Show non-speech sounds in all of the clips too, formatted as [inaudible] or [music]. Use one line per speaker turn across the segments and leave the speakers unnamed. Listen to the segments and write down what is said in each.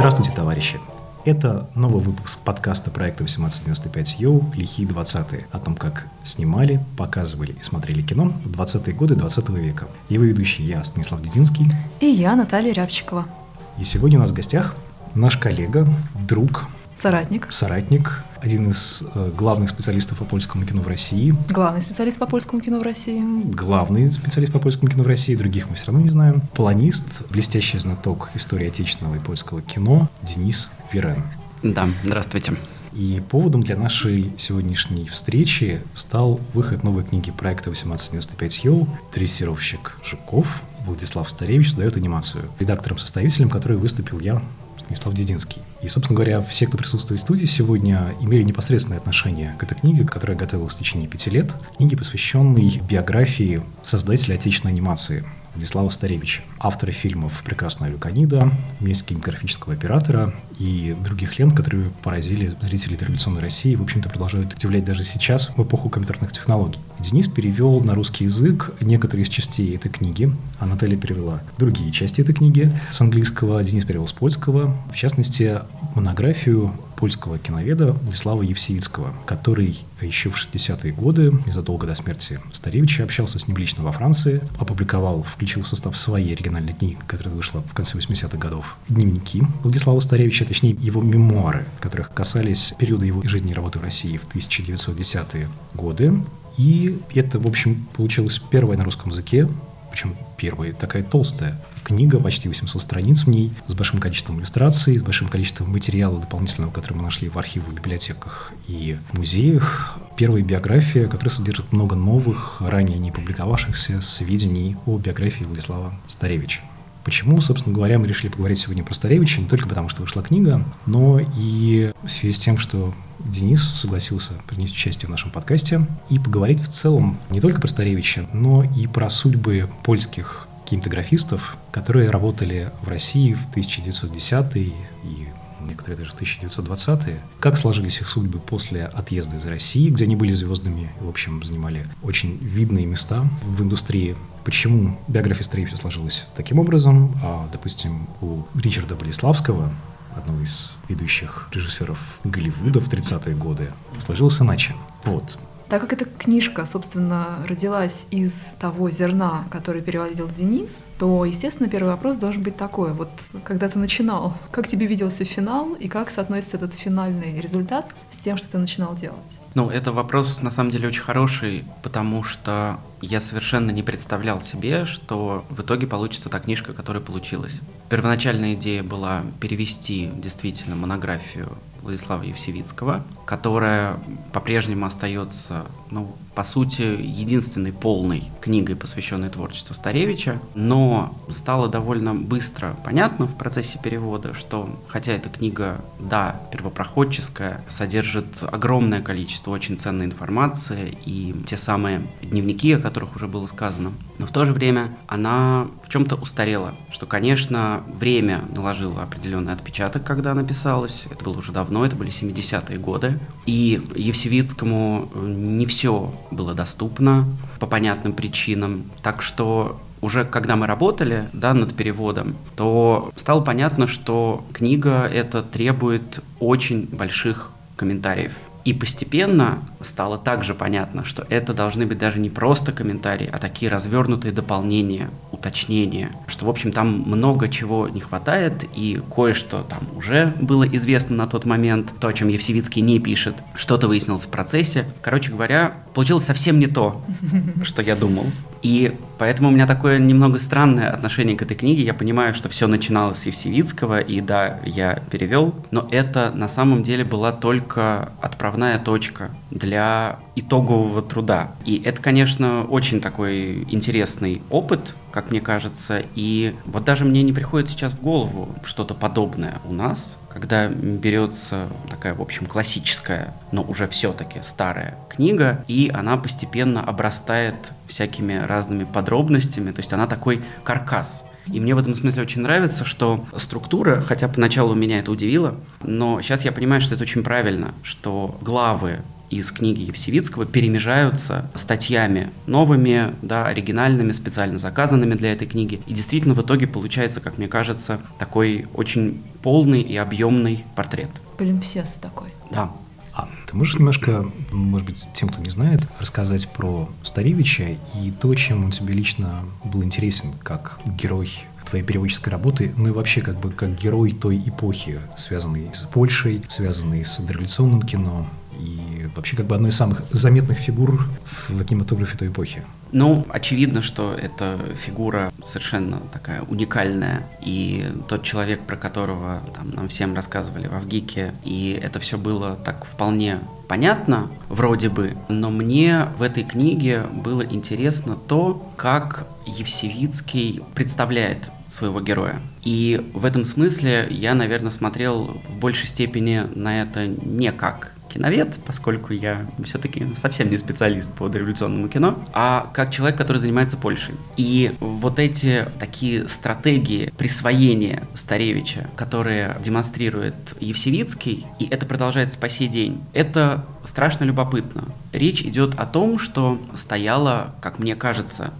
Здравствуйте, товарищи! Это новый выпуск подкаста проекта 1895 Йоу «Лихие 20-е» о том, как снимали, показывали и смотрели кино в 20-е годы 20 века. Его ведущий я, Станислав Дединский.
И я, Наталья Рябчикова.
И сегодня у нас в гостях наш коллега, друг,
Соратник.
Соратник, один из э, главных специалистов по польскому кино в России.
Главный специалист по польскому кино в России.
Главный специалист по польскому кино в России, других мы все равно не знаем. Полонист, блестящий знаток истории отечественного и польского кино Денис Верен.
Да, здравствуйте.
И поводом для нашей сегодняшней встречи стал выход новой книги проекта 1895 Йоу «Дрессировщик Жуков». Владислав Старевич создает анимацию. Редактором-составителем, который выступил я, Станислав Дединский. И, собственно говоря, все, кто присутствует в студии сегодня, имели непосредственное отношение к этой книге, которая готовилась в течение пяти лет. Книге, посвященной биографии создателя отечественной анимации Владислава Старевича, автора фильмов «Прекрасная Люканида», «Месть кинематографического оператора» и других лент, которые поразили зрителей революционной России и, в общем-то, продолжают удивлять даже сейчас, в эпоху компьютерных технологий. Денис перевел на русский язык некоторые из частей этой книги, а Наталья перевела другие части этой книги с английского, Денис перевел с польского, в частности, монографию польского киноведа Владислава Евсеицкого, который еще в 60-е годы, незадолго до смерти Старевича, общался с ним лично во Франции, опубликовал, включил в состав своей оригинальной книги, которая вышла в конце 80-х годов, дневники Владислава Старевича, точнее его мемуары, которых касались периода его жизни и работы в России в 1910-е годы. И это, в общем, получилось первое на русском языке причем первая, такая толстая книга, почти 800 страниц в ней, с большим количеством иллюстраций, с большим количеством материала дополнительного, который мы нашли в архивах, библиотеках и музеях. Первая биография, которая содержит много новых, ранее не публиковавшихся сведений о биографии Владислава Старевича. Почему, собственно говоря, мы решили поговорить сегодня про Старевича, не только потому, что вышла книга, но и в связи с тем, что Денис согласился принять участие в нашем подкасте и поговорить в целом не только про Старевича, но и про судьбы польских кинематографистов, которые работали в России в 1910-е и некоторые даже 1920-е. Как сложились их судьбы после отъезда из России, где они были звездами, в общем, занимали очень видные места в индустрии. Почему биография Старевича сложилась таким образом, а, допустим, у Ричарда Болеславского, одного из ведущих режиссеров Голливуда в 30-е годы, сложилось иначе. Вот.
Так как эта книжка, собственно, родилась из того зерна, который переводил Денис, то, естественно, первый вопрос должен быть такой. Вот когда ты начинал, как тебе виделся финал и как соотносится этот финальный результат с тем, что ты начинал делать?
Ну, это вопрос на самом деле очень хороший, потому что я совершенно не представлял себе, что в итоге получится та книжка, которая получилась. Первоначальная идея была перевести действительно монографию Владислава Евсевицкого, которая по-прежнему остается, ну, по сути, единственной полной книгой, посвященной творчеству Старевича, но стало довольно быстро понятно в процессе перевода, что хотя эта книга, да, первопроходческая, содержит огромное количество очень ценной информации и те самые дневники, о которых уже было сказано, но в то же время она в чем-то устарела, что, конечно, время наложило определенный отпечаток, когда она писалась, это было уже давно, это были 70-е годы, и Евсевицкому не все было доступно по понятным причинам. Так что уже когда мы работали да, над переводом, то стало понятно, что книга это требует очень больших комментариев. И постепенно стало также понятно, что это должны быть даже не просто комментарии, а такие развернутые дополнения, уточнения, что, в общем, там много чего не хватает, и кое-что там уже было известно на тот момент, то, о чем Евсевицкий не пишет, что-то выяснилось в процессе. Короче говоря, получилось совсем не то, [laughs] что я думал. И поэтому у меня такое немного странное отношение к этой книге. Я понимаю, что все начиналось с Евсевицкого, и да, я перевел, но это на самом деле была только отправная точка для итогового труда. И это, конечно, очень такой интересный опыт, как мне кажется. И вот даже мне не приходит сейчас в голову что-то подобное у нас, когда берется такая, в общем, классическая, но уже все-таки старая книга, и она постепенно обрастает всякими разными подробностями, то есть она такой каркас. И мне в этом смысле очень нравится, что структура, хотя поначалу меня это удивило, но сейчас я понимаю, что это очень правильно, что главы из книги Евсевицкого перемежаются статьями новыми, да, оригинальными, специально заказанными для этой книги. И действительно в итоге получается, как мне кажется, такой очень полный и объемный портрет.
Полимпсест такой.
Да.
А ты можешь немножко, может быть, тем, кто не знает, рассказать про Старевича и то, чем он тебе лично был интересен как герой твоей переводческой работы, ну и вообще как бы как герой той эпохи, связанной с Польшей, связанной с дореволюционным кино, вообще как бы одной из самых заметных фигур в кинематографе той эпохи.
Ну, очевидно, что эта фигура совершенно такая уникальная, и тот человек, про которого там, нам всем рассказывали в Авгике, и это все было так вполне понятно, вроде бы, но мне в этой книге было интересно то, как Евсевицкий представляет своего героя. И в этом смысле я, наверное, смотрел в большей степени на это не как киновед, поскольку я все-таки совсем не специалист по дореволюционному кино, а как человек, который занимается Польшей. И вот эти такие стратегии присвоения Старевича, которые демонстрирует Евсевицкий, и это продолжается по сей день, это страшно любопытно. Речь идет о том, что стояла, как мне кажется,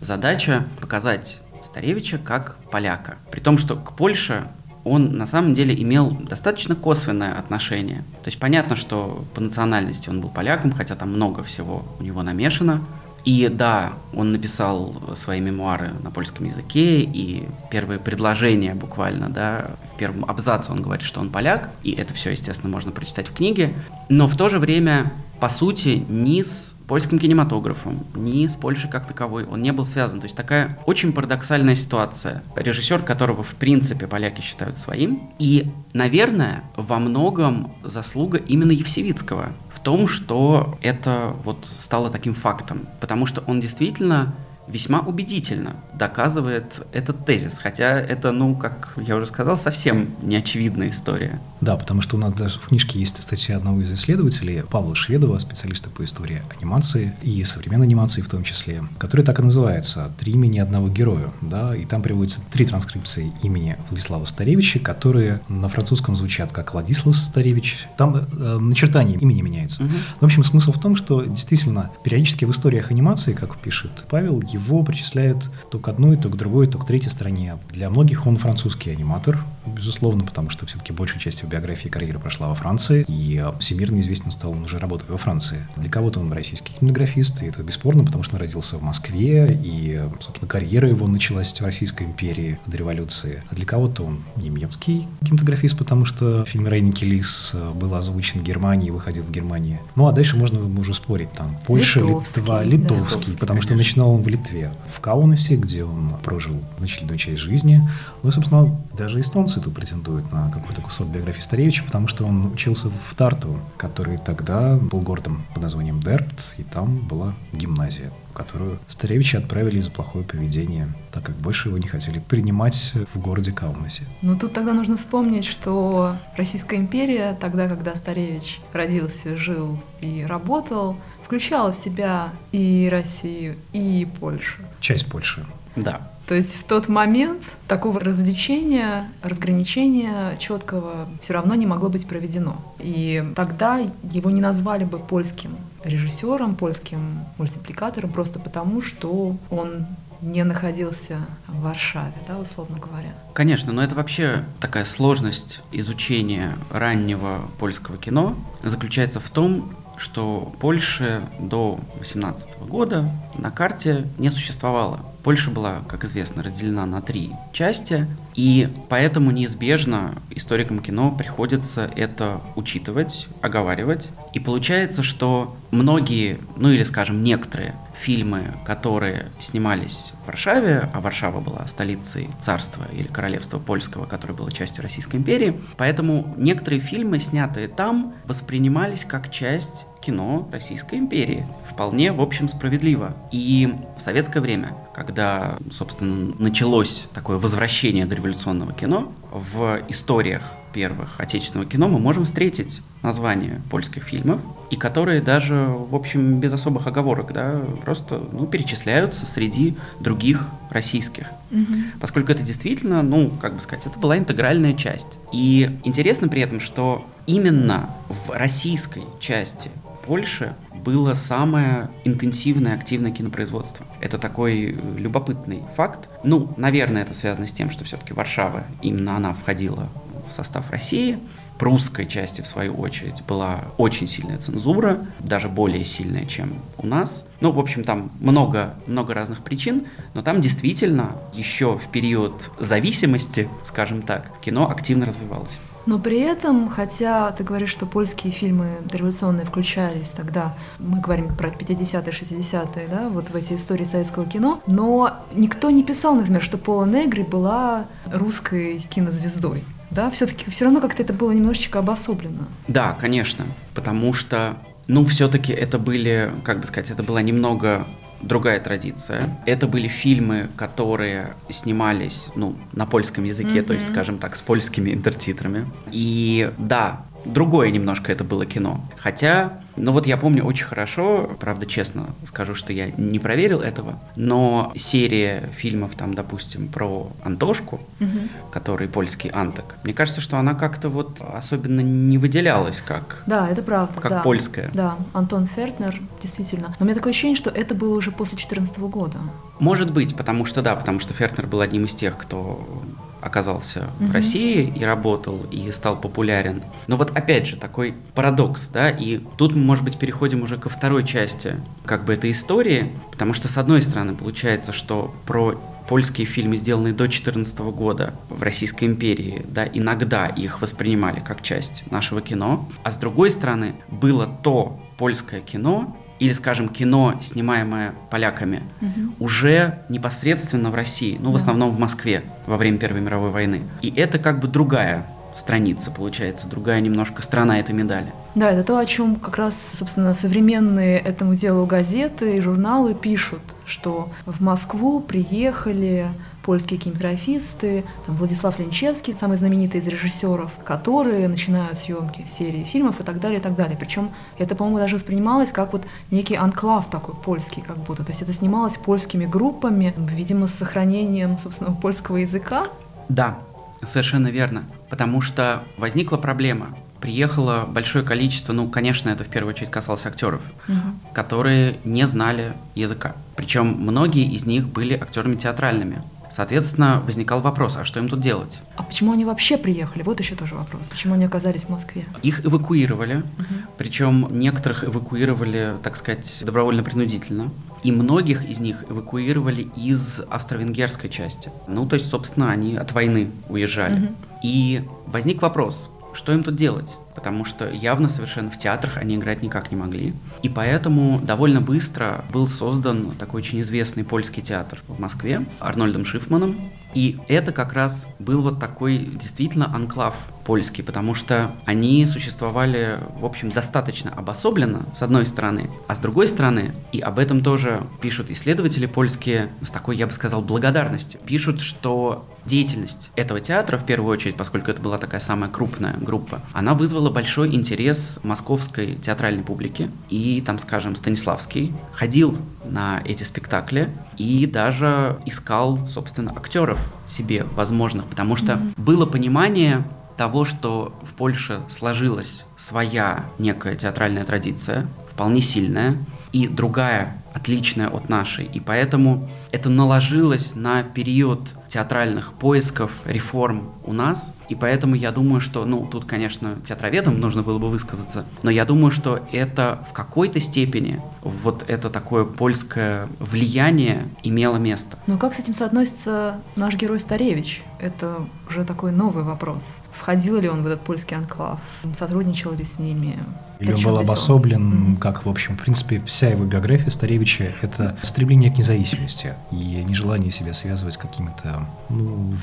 задача показать Старевича как поляка. При том, что к Польше он на самом деле имел достаточно косвенное отношение. То есть понятно, что по национальности он был поляком, хотя там много всего у него намешано. И да, он написал свои мемуары на польском языке, и первые предложения буквально, да, в первом абзаце он говорит, что он поляк, и это все, естественно, можно прочитать в книге. Но в то же время по сути, ни с польским кинематографом, ни с Польшей как таковой он не был связан. То есть такая очень парадоксальная ситуация. Режиссер, которого в принципе поляки считают своим. И, наверное, во многом заслуга именно Евсевицкого в том, что это вот стало таким фактом. Потому что он действительно весьма убедительно доказывает этот тезис, хотя это, ну, как я уже сказал, совсем неочевидная история.
Да, потому что у нас даже в книжке есть статья одного из исследователей, Павла Шведова, специалиста по истории анимации и современной анимации в том числе, который так и называется «Три имени одного героя», да, и там приводятся три транскрипции имени Владислава Старевича, которые на французском звучат как Владислав Старевич. Там э, начертание имени меняется. Угу. В общем, смысл в том, что действительно периодически в историях анимации, как пишет Павел, его причисляют то к одной, то к другой, то к третьей стране. Для многих он французский аниматор, безусловно, потому что все-таки большая часть его биографии и карьеры прошла во Франции, и всемирно известен стал он уже работать во Франции. Для кого-то он российский кинематографист, и это бесспорно, потому что он родился в Москве, и, собственно, карьера его началась в Российской империи до революции. А для кого-то он немецкий кинематографист, потому что фильм Рейники Лис был озвучен в Германии и выходил в Германии. Ну, а дальше можно уже спорить, там, Польша,
литовский,
Литва, литовский, да. потому конечно. что начинал он в Литве, в Каунасе, где он прожил значительную часть жизни. Ну и, собственно, даже эстонцы тут претендуют на какой-то кусок биографии Старевича, потому что он учился в Тарту, который тогда был городом под названием Дерпт, и там была гимназия которую Старевича отправили за плохое поведение, так как больше его не хотели принимать в городе Каунасе.
Ну тут тогда нужно вспомнить, что Российская империя, тогда, когда Старевич родился, жил и работал, включала в себя и Россию, и Польшу.
Часть Польши.
Да.
То есть в тот момент такого развлечения, разграничения четкого все равно не могло быть проведено. И тогда его не назвали бы польским режиссером, польским мультипликатором, просто потому, что он не находился в Варшаве, да, условно говоря.
Конечно, но это вообще такая сложность изучения раннего польского кино заключается в том, что Польши до 18 года на карте не существовало. Польша была, как известно, разделена на три части, и поэтому неизбежно историкам кино приходится это учитывать, оговаривать. И получается, что многие, ну или, скажем, некоторые фильмы, которые снимались в Варшаве, а Варшава была столицей царства или королевства польского, которое было частью Российской империи, поэтому некоторые фильмы, снятые там, воспринимались как часть кино Российской империи. Вполне, в общем, справедливо. И в советское время, когда, собственно, началось такое возвращение дореволюционного кино, в историях первых отечественного кино мы можем встретить названия польских фильмов, и которые даже, в общем, без особых оговорок, да, просто ну, перечисляются среди других российских. Угу. Поскольку это действительно, ну, как бы сказать, это была интегральная часть. И интересно при этом, что именно в российской части Польше было самое интенсивное, активное кинопроизводство. Это такой любопытный факт. Ну, наверное, это связано с тем, что все-таки Варшава, именно она входила в состав России. В прусской части, в свою очередь, была очень сильная цензура, даже более сильная, чем у нас. Ну, в общем, там много, много разных причин, но там действительно еще в период зависимости, скажем так, кино активно развивалось.
Но при этом, хотя ты говоришь, что польские фильмы революционные включались тогда, мы говорим про 50-е, 60-е, да, вот в эти истории советского кино, но никто не писал, например, что Пола Негри была русской кинозвездой. Да, все-таки все равно как-то это было немножечко обособлено.
Да, конечно, потому что, ну, все-таки это были, как бы сказать, это была немного другая традиция. Это были фильмы, которые снимались ну, на польском языке, mm-hmm. то есть, скажем так, с польскими интертитрами. И да, другое немножко это было кино. Хотя, ну вот я помню очень хорошо, правда, честно скажу, что я не проверил этого, но серия фильмов, там, допустим, про Антошку, угу. который польский Анток, мне кажется, что она как-то вот особенно не выделялась как...
Да, это правда.
Как
да.
польская.
Да, Антон Фертнер, действительно. Но у меня такое ощущение, что это было уже после 2014 года.
Может быть, потому что да, потому что Фертнер был одним из тех, кто оказался угу. в России и работал, и стал популярен. Но вот опять же такой парадокс, да, и тут мы, может быть, переходим уже ко второй части как бы этой истории, потому что, с одной стороны, получается, что про польские фильмы, сделанные до 2014 года в Российской империи, да, иногда их воспринимали как часть нашего кино, а с другой стороны, было то польское кино, или, скажем, кино, снимаемое поляками, угу. уже непосредственно в России, ну, в да. основном в Москве во время Первой мировой войны. И это как бы другая страница, получается, другая немножко сторона этой медали.
Да, это то, о чем как раз, собственно, современные этому делу газеты и журналы пишут, что в Москву приехали польские кинематографисты, там, Владислав Ленчевский, самый знаменитый из режиссеров, которые начинают съемки серии фильмов и так далее, и так далее. Причем это, по-моему, даже воспринималось как вот некий анклав такой польский, как будто. То есть это снималось польскими группами, видимо, с сохранением, собственно, польского языка.
Да, совершенно верно. Потому что возникла проблема приехало большое количество, ну, конечно, это в первую очередь касалось актеров, угу. которые не знали языка. Причем многие из них были актерами театральными. Соответственно, возникал вопрос, а что им тут делать?
А почему они вообще приехали? Вот еще тоже вопрос. Почему они оказались в Москве?
Их эвакуировали, угу. причем некоторых эвакуировали, так сказать, добровольно-принудительно. И многих из них эвакуировали из австро-венгерской части. Ну, то есть, собственно, они от войны уезжали. Угу. И возник вопрос, что им тут делать? Потому что явно совершенно в театрах они играть никак не могли. И поэтому довольно быстро был создан такой очень известный польский театр в Москве Арнольдом Шифманом. И это как раз был вот такой действительно анклав польский, потому что они существовали, в общем, достаточно обособленно, с одной стороны, а с другой стороны, и об этом тоже пишут исследователи польские с такой, я бы сказал, благодарностью, пишут, что деятельность этого театра, в первую очередь, поскольку это была такая самая крупная группа, она вызвала большой интерес московской театральной публики, и там, скажем, Станиславский ходил на эти спектакли и даже искал, собственно, актеров себе возможных, потому что mm-hmm. было понимание того, что в Польше сложилась своя некая театральная традиция, вполне сильная, и другая, отличная от нашей. И поэтому это наложилось на период театральных поисков, реформ у нас. И поэтому я думаю, что, ну, тут, конечно, театроведам нужно было бы высказаться, но я думаю, что это в какой-то степени вот это такое польское влияние имело место.
Но как с этим соотносится наш герой Старевич? Это уже такой новый вопрос. Входил ли он в этот польский анклав? Сотрудничал ли с ними?
Или он был обособлен, mm-hmm. как, в общем, в принципе, вся его биография Старевича — это стремление к независимости и нежелание себя связывать с какими-то ну,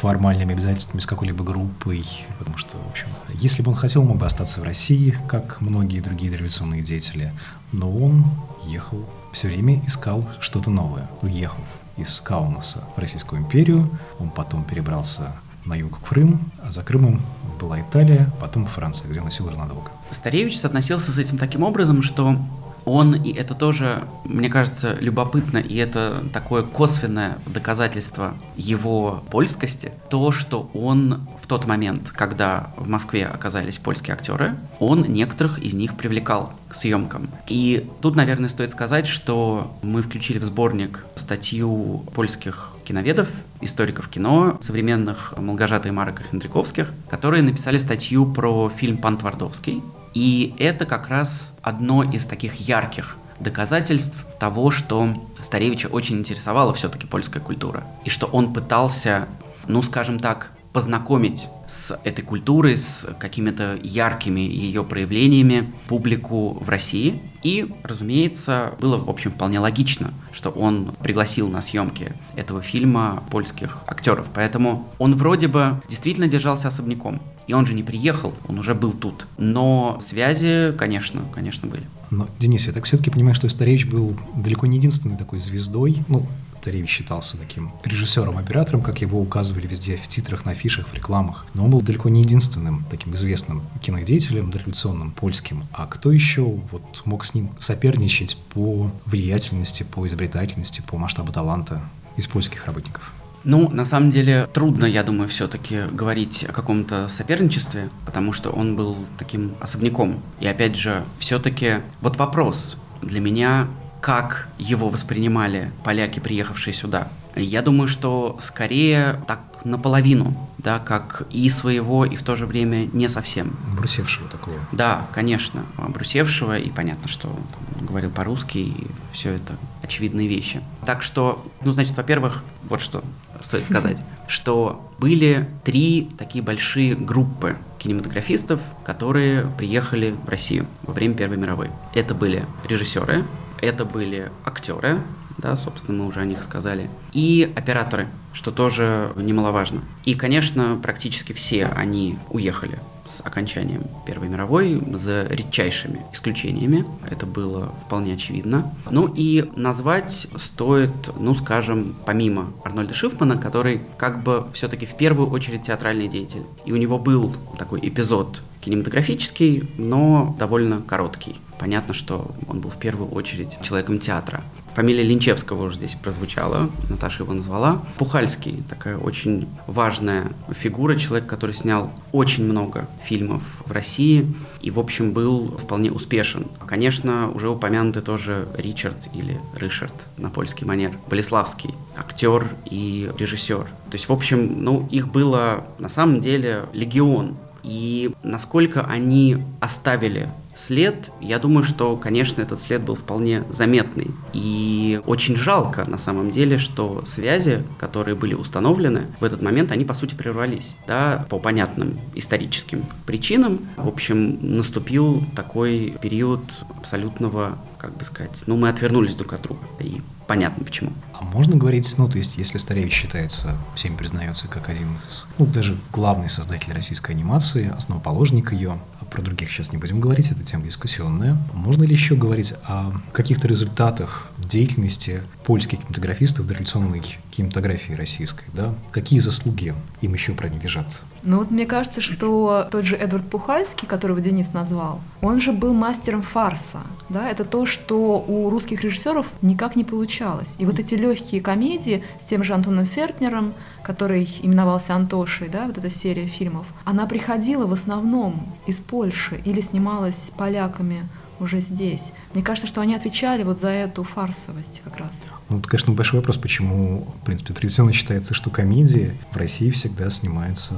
формальными обязательствами с какой-либо группой, потому что, в общем, если бы он хотел, мог бы остаться в России, как многие другие революционные деятели, но он ехал, все время искал что-то новое, уехав из Каунаса в Российскую империю, он потом перебрался на юг в Крым, а за Крымом была Италия, потом Франция, где он носил уже надолго.
Старевич относился с этим таким образом, что Он, и это тоже, мне кажется, любопытно, и это такое косвенное доказательство его польскости, то, что он в тот момент, когда в Москве оказались польские актеры, он некоторых из них привлекал к съемкам. И тут, наверное, стоит сказать, что мы включили в сборник статью польских киноведов, историков кино, современных Молгожата и Марка Хендриковских, которые написали статью про фильм «Пан Твардовский». И это как раз одно из таких ярких доказательств того, что Старевича очень интересовала все-таки польская культура. И что он пытался, ну, скажем так, познакомить с этой культурой, с какими-то яркими ее проявлениями публику в России. И, разумеется, было, в общем, вполне логично, что он пригласил на съемки этого фильма польских актеров. Поэтому он вроде бы действительно держался особняком. И он же не приехал, он уже был тут. Но связи, конечно, конечно, были.
Но, Денис, я так все-таки понимаю, что Старевич был далеко не единственной такой звездой, ну, Таревич считался таким режиссером-оператором, как его указывали везде в титрах, на афишах, в рекламах. Но он был далеко не единственным таким известным кинодеятелем, дореволюционным, польским. А кто еще вот мог с ним соперничать по влиятельности, по изобретательности, по масштабу таланта из польских работников?
Ну, на самом деле, трудно, я думаю, все-таки говорить о каком-то соперничестве, потому что он был таким особняком. И опять же, все-таки вот вопрос для меня как его воспринимали поляки, приехавшие сюда. Я думаю, что скорее так наполовину, да, как и своего, и в то же время не совсем.
Брусевшего такого.
Да, конечно, брусевшего, и понятно, что он говорил по-русски, и все это очевидные вещи. Так что, ну, значит, во-первых, вот что стоит сказать, [laughs] что были три такие большие группы кинематографистов, которые приехали в Россию во время Первой мировой. Это были режиссеры, это были актеры, да, собственно, мы уже о них сказали, и операторы, что тоже немаловажно. И, конечно, практически все они уехали с окончанием Первой мировой, за редчайшими исключениями. Это было вполне очевидно. Ну и назвать стоит, ну скажем, помимо Арнольда Шифмана, который как бы все-таки в первую очередь театральный деятель. И у него был такой эпизод кинематографический, но довольно короткий. Понятно, что он был в первую очередь человеком театра. Фамилия Линчевского уже здесь прозвучала, Наташа его назвала. Пухальский, такая очень важная фигура, человек, который снял очень много фильмов в России и, в общем, был вполне успешен. Конечно, уже упомянутый тоже Ричард или Ришард на польский манер. Болеславский, актер и режиссер. То есть, в общем, ну, их было на самом деле легион. И насколько они оставили след, я думаю, что, конечно, этот след был вполне заметный. И очень жалко, на самом деле, что связи, которые были установлены в этот момент, они, по сути, прервались, да, по понятным историческим причинам. В общем, наступил такой период абсолютного, как бы сказать, ну, мы отвернулись друг от друга. И понятно почему.
А можно говорить, ну, то есть, если Старевич считается, всем признается, как один из, ну, даже главный создатель российской анимации, основоположник ее, а про других сейчас не будем говорить, это тема дискуссионная. Можно ли еще говорить о каких-то результатах деятельности польских кинематографистов дореволюционной кинематографии российской, да? Какие заслуги им еще принадлежат?
Ну вот мне кажется, что тот же Эдвард Пухальский, которого Денис назвал, он же был мастером фарса, да? Это то, что у русских режиссеров никак не получалось. И вот эти легкие комедии с тем же Антоном Фертнером, который именовался Антошей, да, вот эта серия фильмов, она приходила в основном из Польши или снималась поляками уже здесь. Мне кажется, что они отвечали вот за эту фарсовость как раз.
Ну, это, конечно, большой вопрос, почему, в принципе, традиционно считается, что комедии в России всегда снимаются...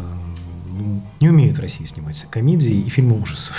Ну, не умеют в России снимать комедии и фильмы ужасов.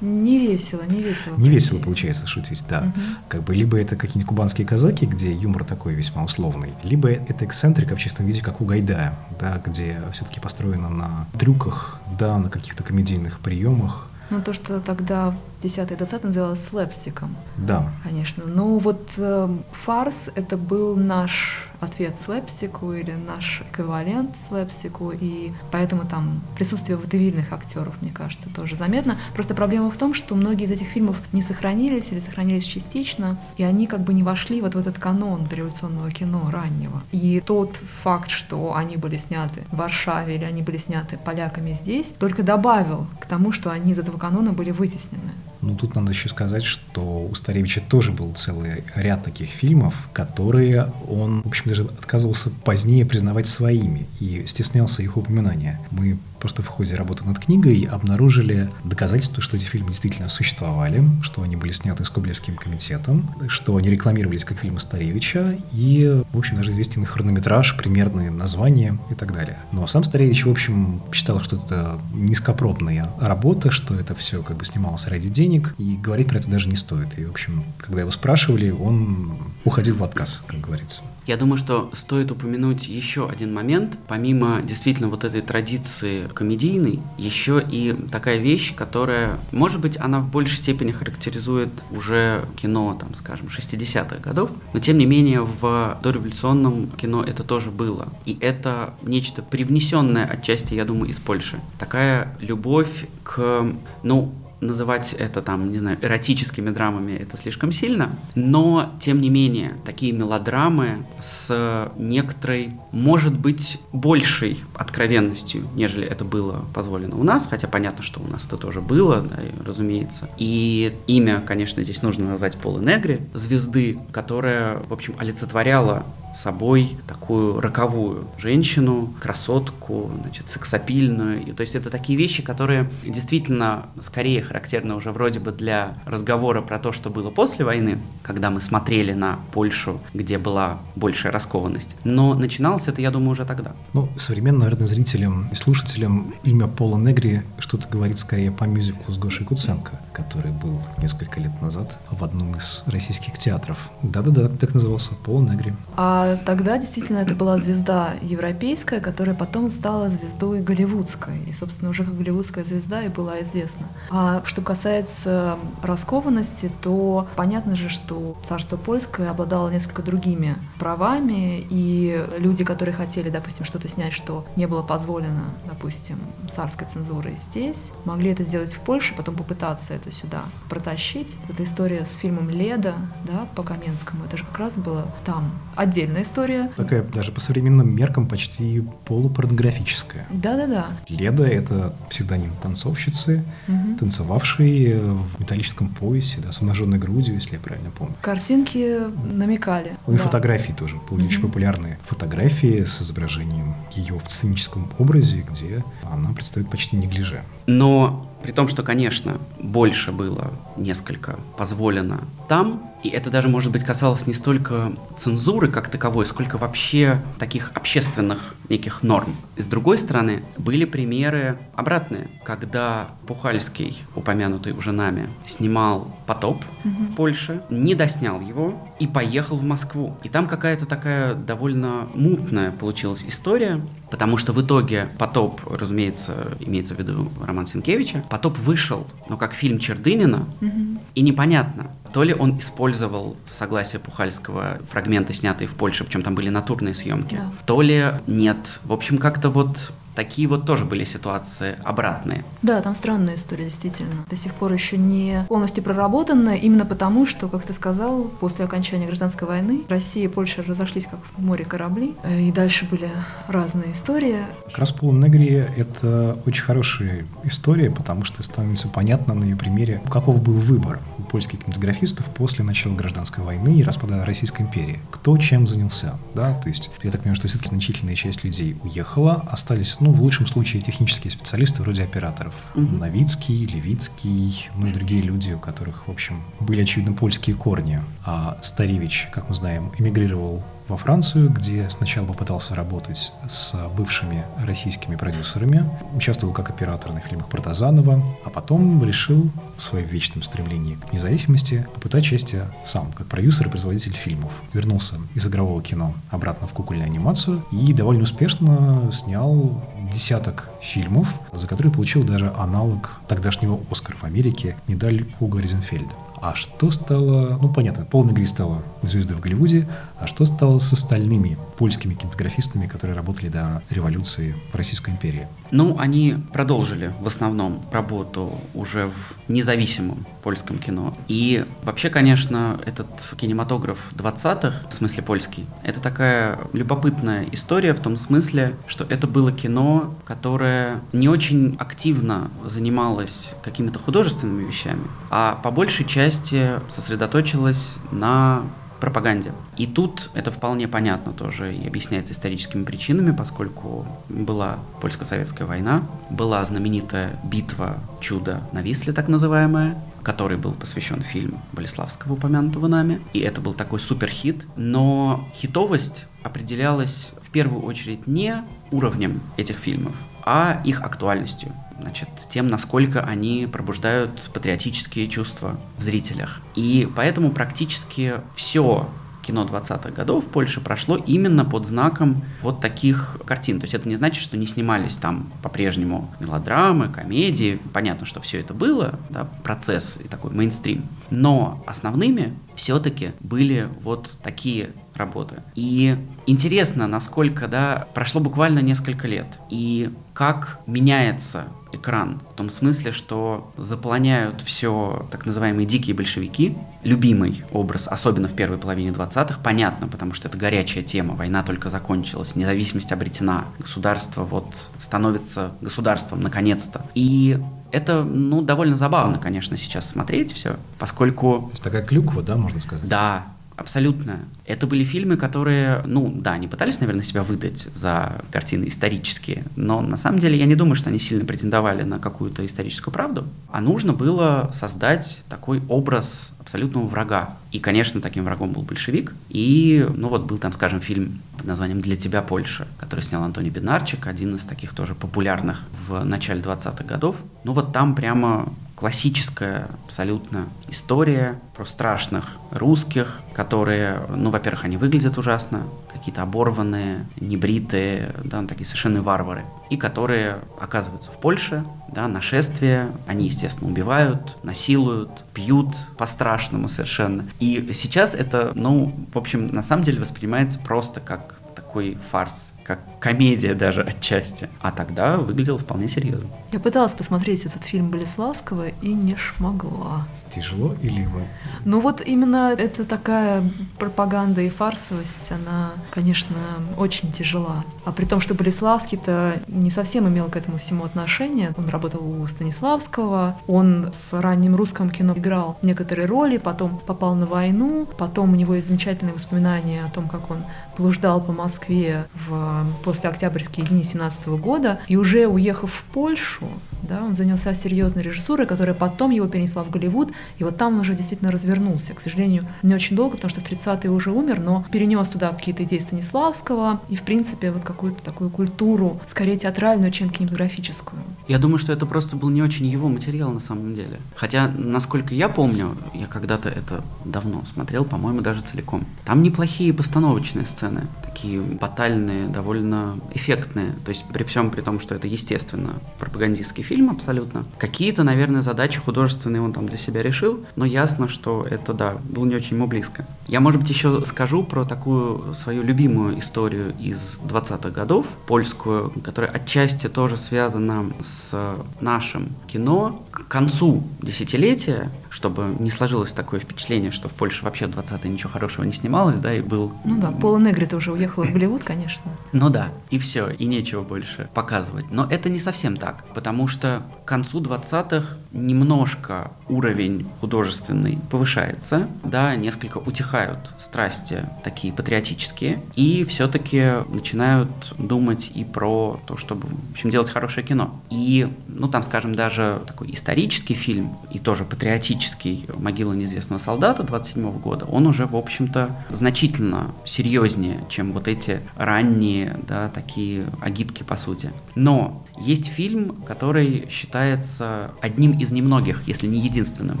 Не весело, не весело.
Не весело получается шутить, да. Угу. Как бы либо это какие-нибудь кубанские казаки, где юмор такой весьма условный, либо это эксцентрика в чистом виде, как у Гайдая, да, где все-таки построено на трюках, да, на каких-то комедийных приемах.
Ну, то, что тогда в 10 20 называлось слэпстиком.
Да.
Конечно. Но вот э, фарс — это был наш ответ слэпстику или наш эквивалент слэпстику, и поэтому там присутствие водевильных актеров, мне кажется, тоже заметно. Просто проблема в том, что многие из этих фильмов не сохранились или сохранились частично, и они как бы не вошли вот в этот канон дореволюционного кино раннего. И тот факт, что они были сняты в Варшаве или они были сняты поляками здесь, только добавил к тому, что они из этого канона были вытеснены.
Ну, тут надо еще сказать, что у Старевича тоже был целый ряд таких фильмов, которые он, в общем, даже отказывался позднее признавать своими и стеснялся их упоминания. Мы просто в ходе работы над книгой обнаружили доказательства, что эти фильмы действительно существовали, что они были сняты Скоблевским комитетом, что они рекламировались как фильмы Старевича, и, в общем, даже известен хронометраж, примерные названия и так далее. Но сам Старевич, в общем, считал, что это низкопробная работа, что это все как бы снималось ради денег, и говорить про это даже не стоит. И, в общем, когда его спрашивали, он уходил в отказ, как говорится.
Я думаю, что стоит упомянуть еще один момент. Помимо действительно вот этой традиции комедийной, еще и такая вещь, которая, может быть, она в большей степени характеризует уже кино, там, скажем, 60-х годов, но тем не менее в дореволюционном кино это тоже было. И это нечто привнесенное отчасти, я думаю, из Польши. Такая любовь к, ну, называть это там, не знаю, эротическими драмами, это слишком сильно, но, тем не менее, такие мелодрамы с некоторой, может быть, большей откровенностью, нежели это было позволено у нас, хотя понятно, что у нас это тоже было, да, разумеется. И имя, конечно, здесь нужно назвать Пола Негри, звезды, которая, в общем, олицетворяла собой такую роковую женщину, красотку, значит, сексапильную. И, то есть это такие вещи, которые действительно скорее характерны уже вроде бы для разговора про то, что было после войны, когда мы смотрели на Польшу, где была большая раскованность. Но начиналось это, я думаю, уже тогда.
Ну, современным, наверное, зрителям и слушателям имя Пола Негри что-то говорит скорее по мюзиклу с Гошей Куценко, который был несколько лет назад в одном из российских театров. Да-да-да, так назывался, Пола Негри.
А а тогда действительно это была звезда европейская, которая потом стала звездой голливудской. И, собственно, уже как голливудская звезда и была известна. А что касается раскованности, то понятно же, что царство польское обладало несколько другими правами, и люди, которые хотели, допустим, что-то снять, что не было позволено, допустим, царской цензурой здесь, могли это сделать в Польше, потом попытаться это сюда протащить. Эта история с фильмом «Леда», да, по Каменскому, это же как раз было там отдельно отдельная история.
Такая даже по современным меркам почти полупорнографическая.
Да-да-да.
Леда — это псевдоним танцовщицы, угу. танцевавшей в металлическом поясе, да, с обнаженной грудью, если я правильно помню.
Картинки намекали.
Ну и да. фотографии тоже были угу. очень популярные. Фотографии с изображением ее в сценическом образе, где она представляет почти неглиже.
Но при том, что, конечно, больше было несколько позволено там, и это даже, может быть, касалось не столько цензуры как таковой, сколько вообще таких общественных неких норм. С другой стороны, были примеры обратные, когда Пухальский, упомянутый уже нами, снимал «Потоп» угу. в Польше, не доснял его и поехал в Москву. И там какая-то такая довольно мутная получилась история, потому что в итоге «Потоп», разумеется, имеется в виду Роман Сенкевича, «Потоп» вышел, но как фильм Чердынина, угу. и непонятно, то ли он использовал согласие Пухальского фрагменты, снятые в Польше, причем там были натурные съемки, да. то ли нет. В общем, как-то вот Такие вот тоже были ситуации обратные.
Да, там странная история, действительно. До сих пор еще не полностью проработанная, именно потому, что, как ты сказал, после окончания гражданской войны Россия и Польша разошлись как в море корабли, э, и дальше были разные истории.
Как раз Негри — это очень хорошая история, потому что становится понятно на ее примере, каков был выбор у польских кинематографистов после начала гражданской войны и распада Российской империи. Кто чем занялся, да, то есть я так понимаю, что все-таки значительная часть людей уехала, остались ну, в лучшем случае, технические специалисты вроде операторов. Угу. Новицкий, Левицкий, ну и другие люди, у которых, в общем, были, очевидно, польские корни. А Старевич, как мы знаем, эмигрировал во Францию, где сначала попытался работать с бывшими российскими продюсерами, участвовал как оператор на фильмах Протазанова, а потом решил в своем вечном стремлении к независимости попытать счастье сам, как продюсер и производитель фильмов. Вернулся из игрового кино обратно в кукольную анимацию и довольно успешно снял десяток фильмов, за которые получил даже аналог тогдашнего Оскара в Америке, медаль Хуга Розенфельда. А что стало, ну понятно, Пол Негри стала звездой в Голливуде, а что стало с остальными польскими кинематографистами, которые работали до революции в Российской империи?
Ну, они продолжили в основном работу уже в независимом польском кино. И вообще, конечно, этот кинематограф 20-х, в смысле польский, это такая любопытная история в том смысле, что это было кино, которое не очень активно занималось какими-то художественными вещами, а по большей части сосредоточилось на пропаганде. И тут это вполне понятно тоже и объясняется историческими причинами, поскольку была польско-советская война, была знаменитая битва чудо на Висле, так называемая, который был посвящен фильму Болеславского, упомянутого нами. И это был такой суперхит. Но хитовость определялась в первую очередь не уровнем этих фильмов, а их актуальностью значит, тем, насколько они пробуждают патриотические чувства в зрителях. И поэтому практически все кино 20-х годов в Польше прошло именно под знаком вот таких картин. То есть это не значит, что не снимались там по-прежнему мелодрамы, комедии. Понятно, что все это было, да, процесс и такой мейнстрим. Но основными все-таки были вот такие работы. И интересно, насколько, да, прошло буквально несколько лет, и как меняется экран, в том смысле, что заполоняют все так называемые дикие большевики, любимый образ, особенно в первой половине 20-х, понятно, потому что это горячая тема, война только закончилась, независимость обретена, государство вот становится государством наконец-то. И это, ну, довольно забавно, конечно, сейчас смотреть все, поскольку...
Такая клюква, да, можно сказать?
Да, Абсолютно. Это были фильмы, которые, ну да, они пытались, наверное, себя выдать за картины исторические, но на самом деле я не думаю, что они сильно претендовали на какую-то историческую правду, а нужно было создать такой образ абсолютного врага. И, конечно, таким врагом был большевик. И, ну вот, был там, скажем, фильм под названием «Для тебя Польша», который снял Антоний Беднарчик, один из таких тоже популярных в начале 20-х годов. Ну вот там прямо классическая абсолютно история про страшных русских, которые, ну, во-первых, они выглядят ужасно, какие-то оборванные, небритые, да, ну, такие совершенно варвары, и которые оказываются в Польше, да, нашествие, они, естественно, убивают, насилуют, пьют по-страшному совершенно. И сейчас это, ну, в общем, на самом деле воспринимается просто как такой фарс, как комедия даже отчасти. А тогда выглядел вполне серьезно.
Я пыталась посмотреть этот фильм Болеславского и не шмогла.
Тяжело или вы?
Ну вот именно это такая пропаганда и фарсовость, она, конечно, очень тяжела. А при том, что Болеславский-то не совсем имел к этому всему отношение. Он работал у Станиславского, он в раннем русском кино играл некоторые роли, потом попал на войну, потом у него есть замечательные воспоминания о том, как он блуждал по Москве в, после октябрьские дни 17 года, и уже уехав в Польшу, да, он занялся серьезной режиссурой, которая потом его перенесла в Голливуд, и вот там он уже действительно развернулся. К сожалению, не очень долго, потому что в 30-е уже умер, но перенес туда какие-то идеи Станиславского и, в принципе, вот какую-то такую культуру, скорее театральную, чем кинематографическую.
Я думаю, что это просто был не очень его материал на самом деле. Хотя, насколько я помню, я когда-то это давно смотрел, по-моему, даже целиком. Там неплохие постановочные сцены, такие батальные, довольно эффектные. То есть при всем при том, что это, естественно, пропагандистский фильм абсолютно. Какие-то, наверное, задачи художественные он там для себя решил, но ясно, что это, да, было не очень ему близко. Я, может быть, еще скажу про такую свою любимую историю из 20-х годов, польскую, которая отчасти тоже связана с нашим кино. К концу десятилетия, чтобы не сложилось такое впечатление, что в Польше вообще в 20-е ничего хорошего не снималось, да, и был...
Ну да, Пола Негри-то уже уехала в Голливуд, конечно. [laughs]
Ну да, и все, и нечего больше показывать. Но это не совсем так, потому что к концу 20-х немножко уровень художественный повышается, да, несколько утихают страсти такие патриотические, и все-таки начинают думать и про то, чтобы, в общем, делать хорошее кино. И, ну, там, скажем, даже такой исторический фильм, и тоже патриотический «Могила неизвестного солдата» 27 -го года, он уже, в общем-то, значительно серьезнее, чем вот эти ранние, да, такие агитки, по сути. Но есть фильм, который считается одним из немногих, если не единственным,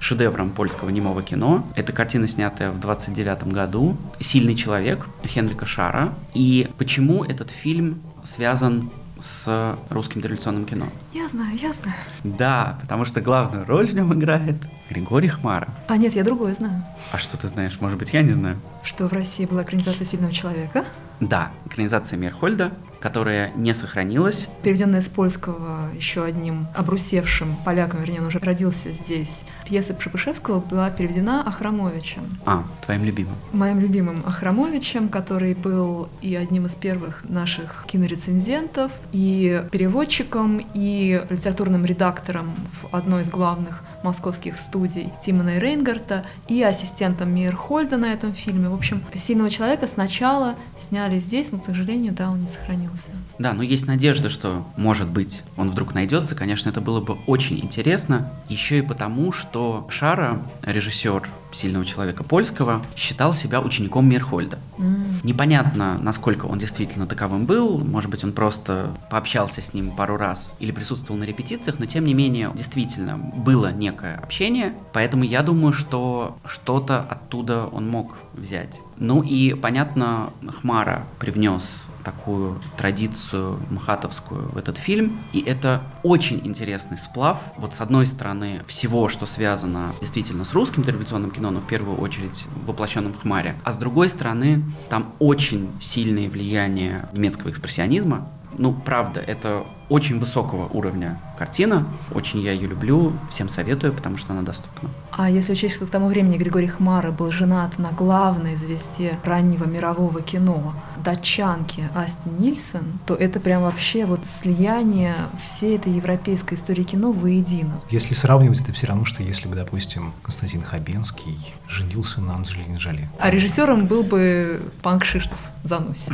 шедевром польского немого кино. Это картина, снятая в 29 году. «Сильный человек» Хенрика Шара. И почему этот фильм связан с русским традиционным кино.
Я знаю, я знаю.
Да, потому что главную роль в нем играет Григорий Хмара.
А нет, я другое знаю.
А что ты знаешь? Может быть, я не знаю.
Что в России была экранизация «Сильного человека»?
Да, экранизация Мирхольда, которая не сохранилась.
Переведенная с польского еще одним обрусевшим поляком, вернее, он уже родился здесь. Пьеса Пшепышевского была переведена Ахрамовичем.
А, твоим любимым.
Моим любимым Ахрамовичем, который был и одним из первых наших кинорецензентов, и переводчиком, и литературным редактором в одной из главных московских студий Тимона Рейнгарта и ассистентом Мейерхольда на этом фильме. В общем, «Сильного человека» сначала сняли здесь, но, к сожалению, да, он не сохранился.
Да, но есть надежда, что, может быть, он вдруг найдется. Конечно, это было бы очень интересно. Еще и потому, что Шара, режиссер сильного человека польского, считал себя учеником Мирхольда. Mm. Непонятно, насколько он действительно таковым был, может быть, он просто пообщался с ним пару раз или присутствовал на репетициях, но тем не менее, действительно, было некое общение, поэтому я думаю, что что-то оттуда он мог взять. Ну и, понятно, Хмара привнес такую традицию мхатовскую в этот фильм, и это очень интересный сплав. Вот с одной стороны, всего, что связано действительно с русским традиционным кино, но в первую очередь воплощенным в Хмаре, а с другой стороны, там очень сильное влияние немецкого экспрессионизма, ну, правда, это очень высокого уровня картина. Очень я ее люблю, всем советую, потому что она доступна.
А если учесть, что к тому времени Григорий Хмара был женат на главной звезде раннего мирового кино, датчанке Асти Нильсон, то это прям вообще вот слияние всей этой европейской истории кино воедино.
Если сравнивать, это все равно, что если бы, допустим, Константин Хабенский женился на Анджелине Джоли.
А режиссером был бы Панк Шиштов, Зануси.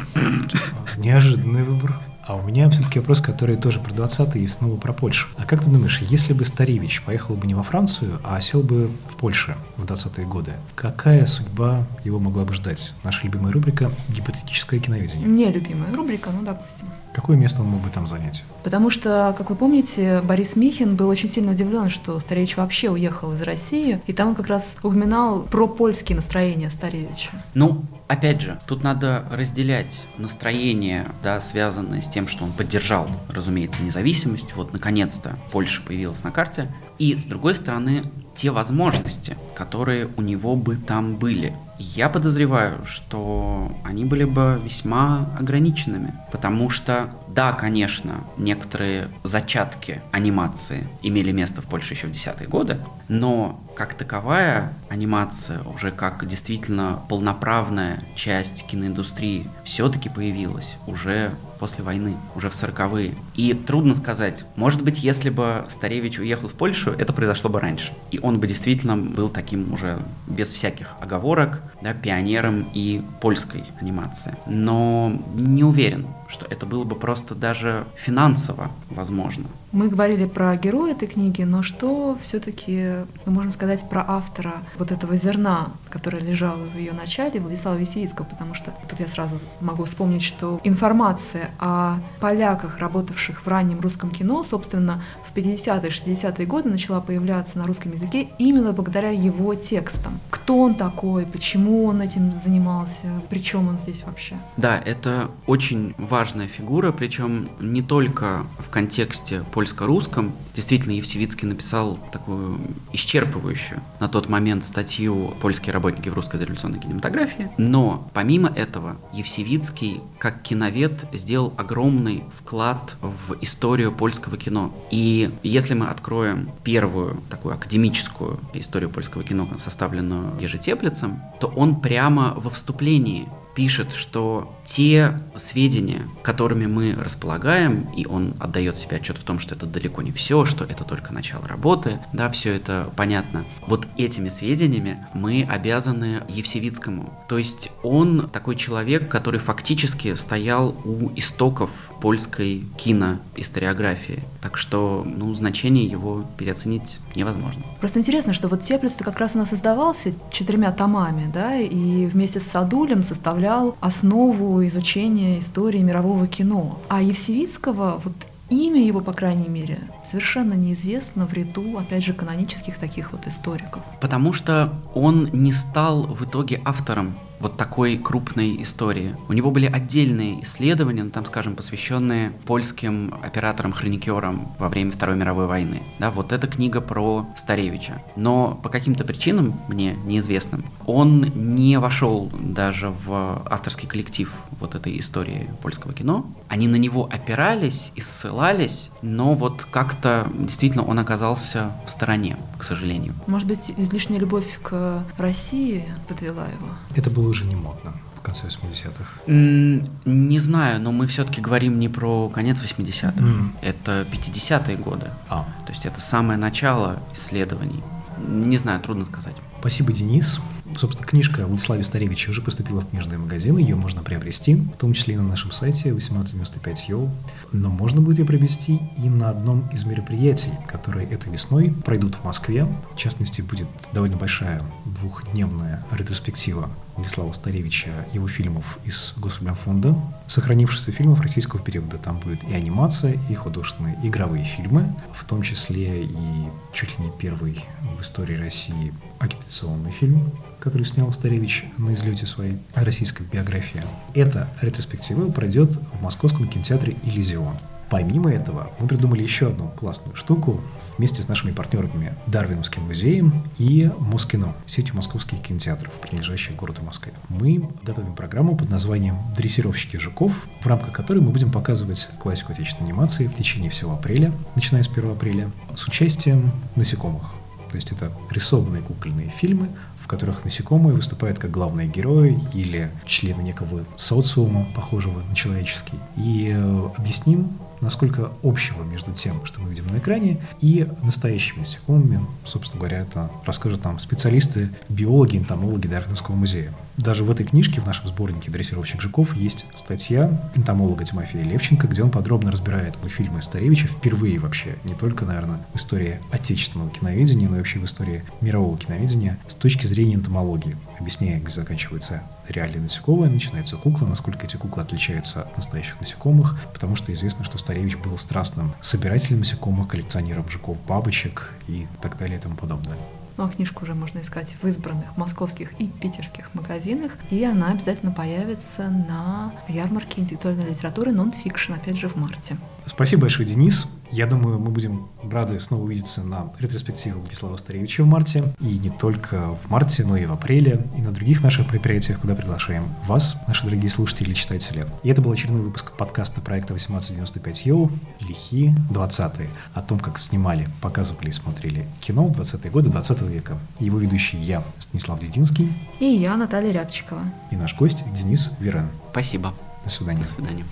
Неожиданный выбор. А у меня все-таки вопрос, который тоже про 20-й и снова про Польшу. А как ты думаешь, если бы Старевич поехал бы не во Францию, а сел бы в Польше в 20-е годы, какая судьба его могла бы ждать? Наша любимая рубрика «Гипотетическое киноведение».
Не любимая рубрика, ну, допустим.
Какое место он мог бы там занять?
Потому что, как вы помните, Борис Михин был очень сильно удивлен, что Старевич вообще уехал из России, и там он как раз упоминал про польские настроения Старевича.
Ну, Опять же, тут надо разделять настроение, да, связанное с тем, что он поддержал, разумеется, независимость, вот наконец-то Польша появилась на карте, и с другой стороны, те возможности, которые у него бы там были. Я подозреваю, что они были бы весьма ограниченными, потому что, да, конечно, некоторые зачатки анимации имели место в Польше еще в десятые годы, но как таковая анимация, уже как действительно полноправная часть киноиндустрии, все-таки появилась уже после войны, уже в сороковые. И трудно сказать, может быть, если бы Старевич уехал в Польшу, это произошло бы раньше. И он бы действительно был таким уже без всяких оговорок, да, пионером и польской анимации. Но не уверен, что это было бы просто даже финансово возможно.
Мы говорили про героя этой книги, но что все-таки мы можем сказать про автора вот этого зерна, которое лежало в ее начале, Владислава Весевицкого, потому что тут я сразу могу вспомнить, что информация о поляках, работавших в раннем русском кино, собственно, в 50-е, 60-е годы начала появляться на русском языке именно благодаря его текстам. Кто он такой, почему он этим занимался, при чем он здесь вообще?
Да, это очень важная фигура, причем не только в контексте польско-русском. Действительно, Евсевицкий написал такую исчерпывающую на тот момент статью «Польские работники в русской революционной кинематографии». Но помимо этого, Евсевицкий как киновед сделал огромный вклад в историю польского кино. И если мы откроем первую такую академическую историю польского кино, составленную Ежетеплицем, то он прямо во вступлении пишет, что те сведения, которыми мы располагаем, и он отдает себе отчет в том, что это далеко не все, что это только начало работы, да, все это понятно. Вот этими сведениями мы обязаны Евсевицкому. То есть он такой человек, который фактически стоял у истоков польской киноисториографии. Так что, ну, значение его переоценить невозможно.
Просто интересно, что вот Теплиц-то как раз у нас создавался четырьмя томами, да, и вместе с Садулем составлял основу изучения истории мирового кино. А Евсевицкого, вот имя его, по крайней мере, совершенно неизвестно в ряду, опять же, канонических таких вот историков.
Потому что он не стал в итоге автором вот такой крупной истории. У него были отдельные исследования, ну, там, скажем, посвященные польским операторам-хроникерам во время Второй мировой войны. Да, вот эта книга про Старевича. Но по каким-то причинам, мне неизвестным, он не вошел даже в авторский коллектив вот этой истории польского кино. Они на него опирались и ссылались, но вот как-то действительно он оказался в стороне, к сожалению.
Может быть, излишняя любовь к России подвела его?
Это было уже не модно в конце 80-х?
Не знаю, но мы все-таки говорим не про конец 80-х. Mm. Это 50-е годы. А. То есть это самое начало исследований. Не знаю, трудно сказать.
Спасибо, Денис. Собственно, книжка Владислава Старевича уже поступила в книжные магазины, ее можно приобрести, в том числе и на нашем сайте 1895 Йоу. Но можно будет ее приобрести и на одном из мероприятий, которые этой весной пройдут в Москве. В частности, будет довольно большая двухдневная ретроспектива Владислава Старевича, его фильмов из Госфильмфонда, сохранившихся фильмов российского периода. Там будет и анимация, и художественные игровые фильмы, в том числе и чуть ли не первый в истории России агитационный фильм, который снял Старевич на излете своей российской биографии. Эта ретроспектива пройдет в московском кинотеатре «Иллюзион». Помимо этого, мы придумали еще одну классную штуку вместе с нашими партнерами Дарвиновским музеем и Москино, сетью московских кинотеатров, принадлежащих городу Москве. Мы готовим программу под названием «Дрессировщики жуков», в рамках которой мы будем показывать классику отечественной анимации в течение всего апреля, начиная с 1 апреля, с участием насекомых. То есть это рисованные кукольные фильмы, которых насекомые выступают как главные герои или члены некого социума, похожего на человеческий. И э, объясним, насколько общего между тем, что мы видим на экране, и настоящими насекомыми. Собственно говоря, это расскажут нам специалисты, биологи, энтомологи Дарвиновского музея. Даже в этой книжке, в нашем сборнике «Дрессировщик жуков», есть статья энтомолога Тимофея Левченко, где он подробно разбирает фильмы Старевича впервые вообще, не только, наверное, в истории отечественного киноведения, но и вообще в истории мирового киноведения с точки зрения энтомологии, объясняя, где заканчивается реальные насекомые, начинается кукла, насколько эти куклы отличаются от настоящих насекомых, потому что известно, что Старевич был страстным собирателем насекомых, коллекционером жуков, бабочек и так далее и тому подобное.
Ну а книжку уже можно искать в избранных московских и питерских магазинах, и она обязательно появится на ярмарке интеллектуальной литературы нон-фикшн, опять же, в марте.
Спасибо большое, Денис. Я думаю, мы будем рады снова увидеться на ретроспективе Владислава Старевича в марте. И не только в марте, но и в апреле, и на других наших предприятиях, куда приглашаем вас, наши дорогие слушатели и читатели. И это был очередной выпуск подкаста проекта 1895 io «Лихие 20-е» о том, как снимали, показывали и смотрели кино в 20-е годы 20 века. Его ведущий я, Станислав Дединский.
И я, Наталья Рябчикова.
И наш гость Денис Верен.
Спасибо.
До свидания.
До свидания.